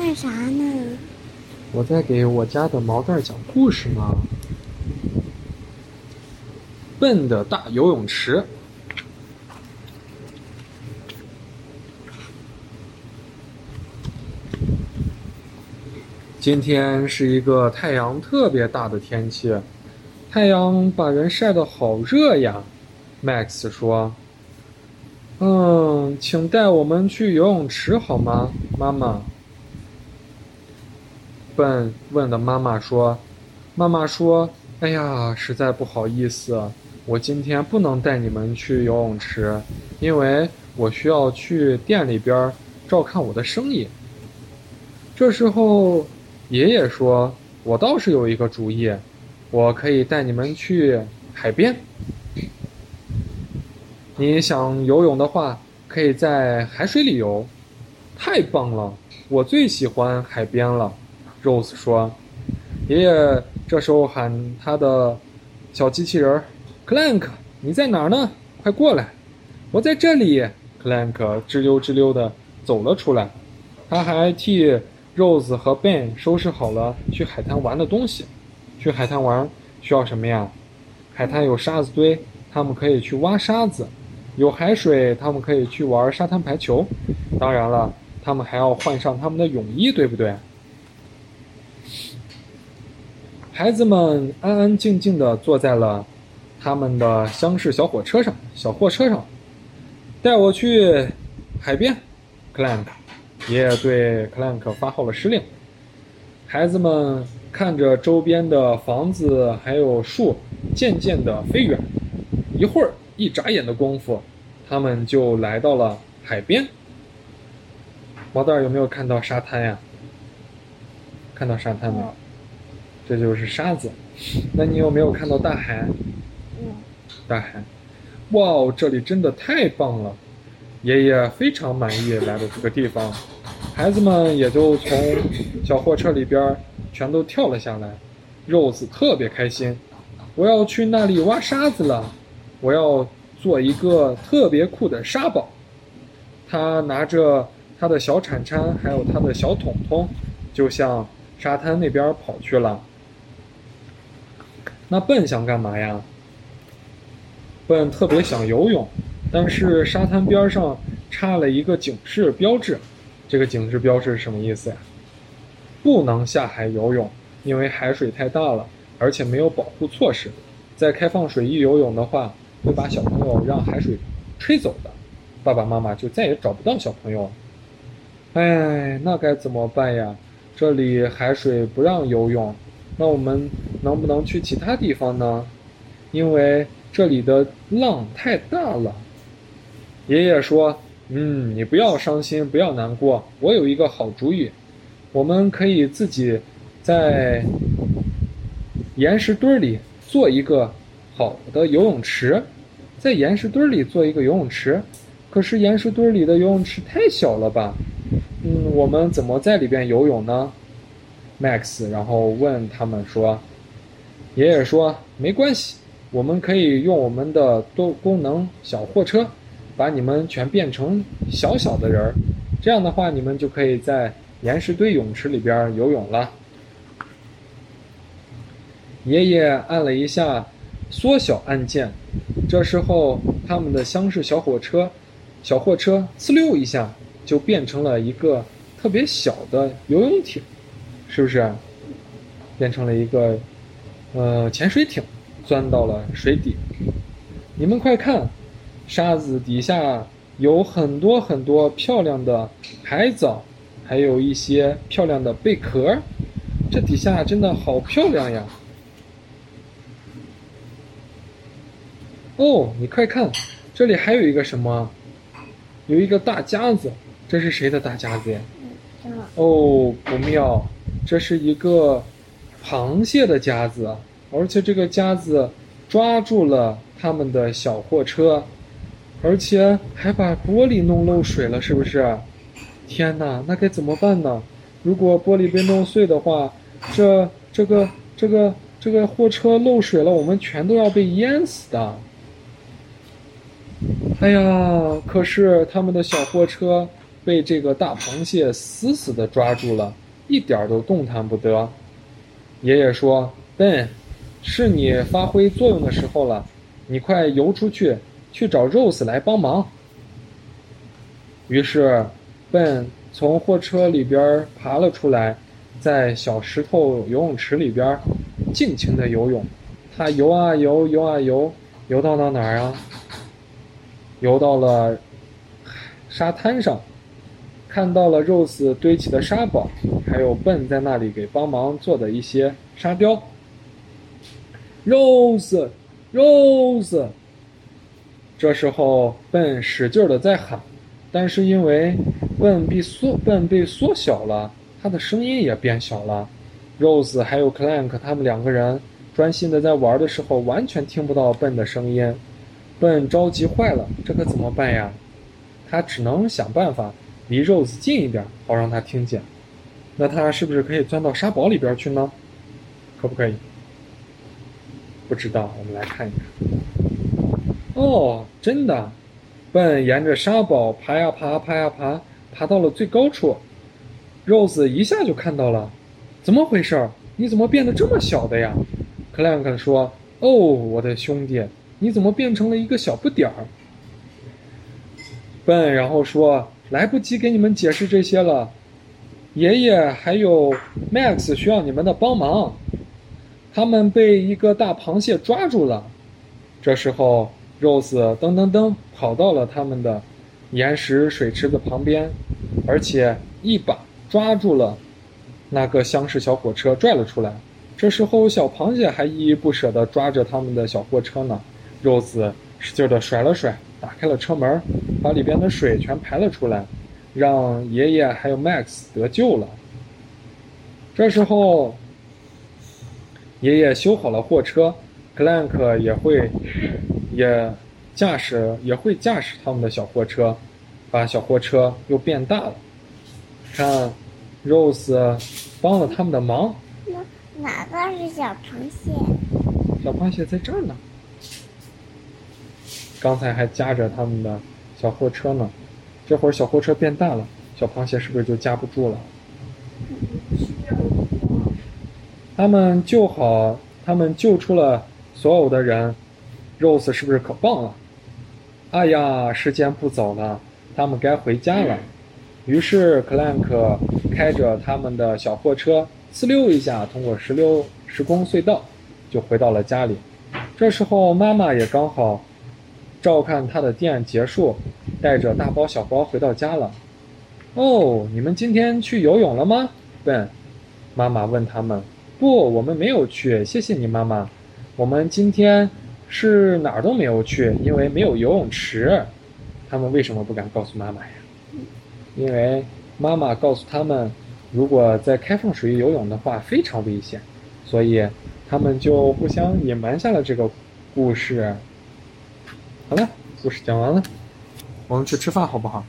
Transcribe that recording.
干啥呢？我在给我家的毛蛋讲故事呢。笨的大游泳池。今天是一个太阳特别大的天气，太阳把人晒得好热呀。Max 说：“嗯，请带我们去游泳池好吗，妈妈？”笨问的妈妈说：“妈妈说，哎呀，实在不好意思，我今天不能带你们去游泳池，因为我需要去店里边照看我的生意。”这时候。爷爷说：“我倒是有一个主意，我可以带你们去海边。你想游泳的话，可以在海水里游，太棒了！我最喜欢海边了。”Rose 说。爷爷这时候喊他的小机器人 Clank：“ 你在哪儿呢？快过来！”“我在这里。”Clank 吱溜吱溜的走了出来，他还替。Rose 和 Ben 收拾好了去海滩玩的东西。去海滩玩需要什么呀？海滩有沙子堆，他们可以去挖沙子；有海水，他们可以去玩沙滩排球。当然了，他们还要换上他们的泳衣，对不对？孩子们安安静静地坐在了他们的厢式小火车上，小货车上，带我去海边，Clank。爷爷对 Clank 发号了施令。孩子们看着周边的房子还有树渐渐地飞远，一会儿一眨眼的功夫，他们就来到了海边。毛蛋有没有看到沙滩呀？看到沙滩没有？这就是沙子。那你有没有看到大海？大海。哇哦，这里真的太棒了！爷爷非常满意来到这个地方。孩子们也就从小货车里边全都跳了下来，Rose 特别开心，我要去那里挖沙子了，我要做一个特别酷的沙堡。他拿着他的小铲铲，还有他的小桶桶，就向沙滩那边跑去了。那笨想干嘛呀？笨特别想游泳，但是沙滩边上插了一个警示标志。这个警示标志是什么意思呀？不能下海游泳，因为海水太大了，而且没有保护措施。在开放水域游泳的话，会把小朋友让海水吹走的，爸爸妈妈就再也找不到小朋友。哎，那该怎么办呀？这里海水不让游泳，那我们能不能去其他地方呢？因为这里的浪太大了。爷爷说。嗯，你不要伤心，不要难过。我有一个好主意，我们可以自己在岩石堆里做一个好的游泳池，在岩石堆里做一个游泳池。可是岩石堆里的游泳池太小了吧？嗯，我们怎么在里边游泳呢？Max，然后问他们说：“爷爷说没关系，我们可以用我们的多功能小货车。”把你们全变成小小的人儿，这样的话，你们就可以在岩石堆泳池里边游泳了。爷爷按了一下缩小按键，这时候他们的厢式小火车，小货车呲溜一下就变成了一个特别小的游泳艇，是不是？变成了一个呃潜水艇，钻到了水底。你们快看！沙子底下有很多很多漂亮的海藻，还有一些漂亮的贝壳。这底下真的好漂亮呀！哦，你快看，这里还有一个什么？有一个大夹子，这是谁的大夹子呀？哦，不妙，这是一个螃蟹的夹子，而且这个夹子抓住了他们的小货车。而且还把玻璃弄漏水了，是不是？天哪，那该怎么办呢？如果玻璃被弄碎的话，这、这个、这个、这个货车漏水了，我们全都要被淹死的。哎呀，可是他们的小货车被这个大螃蟹死死的抓住了，一点都动弹不得。爷爷说：“笨，是你发挥作用的时候了，你快游出去，去找 Rose 来帮忙。”于是，笨从货车里边爬了出来，在小石头游泳池里边尽情的游泳。他游啊游，游啊游，游到了哪儿啊？游到了沙滩上，看到了 Rose 堆起的沙堡，还有笨在那里给帮忙做的一些沙雕。Rose，Rose，这时候笨使劲的在喊，但是因为笨被缩笨被缩小了，他的声音也变小了。Rose 还有 Clank 他们两个人专心的在玩的时候，完全听不到笨的声音。笨着急坏了，这可怎么办呀？他只能想办法离 Rose 近一点，好让他听见。那他是不是可以钻到沙堡里边去呢？可不可以？不知道，我们来看一看。哦，真的！笨沿着沙堡爬呀爬，爬呀爬，爬到了最高处。Rose 一下就看到了，怎么回事？你怎么变得这么小的呀？Clank 说：“哦，我的兄弟。”你怎么变成了一个小不点儿？笨，然后说来不及给你们解释这些了。爷爷还有 Max 需要你们的帮忙，他们被一个大螃蟹抓住了。这时候，Rose 噔噔噔跑到了他们的岩石水池子旁边，而且一把抓住了那个厢式小火车，拽了出来。这时候，小螃蟹还依依不舍地抓着他们的小货车呢。Rose 使劲地甩了甩，打开了车门，把里边的水全排了出来，让爷爷还有 Max 得救了。这时候，爷爷修好了货车，Clank 也会也驾驶也会驾驶他们的小货车，把小货车又变大了。看，Rose 帮了他们的忙。哪哪个是小螃蟹？小螃蟹在这儿呢。刚才还夹着他们的小货车呢，这会儿小货车变大了，小螃蟹是不是就夹不住了？他们救好，他们救出了所有的人，Rose 是不是可棒了？哎呀，时间不早了，他们该回家了。于是 Clank 开着他们的小货车，呲溜一下通过石榴时空隧道，就回到了家里。这时候妈妈也刚好。照看他的店结束，带着大包小包回到家了。哦，你们今天去游泳了吗？问，妈妈问他们。不，我们没有去。谢谢你，妈妈。我们今天是哪儿都没有去，因为没有游泳池。他们为什么不敢告诉妈妈呀？因为妈妈告诉他们，如果在开放水域游泳的话非常危险，所以他们就互相隐瞒下了这个故事。好了，故事讲完了，我们去吃饭好不好？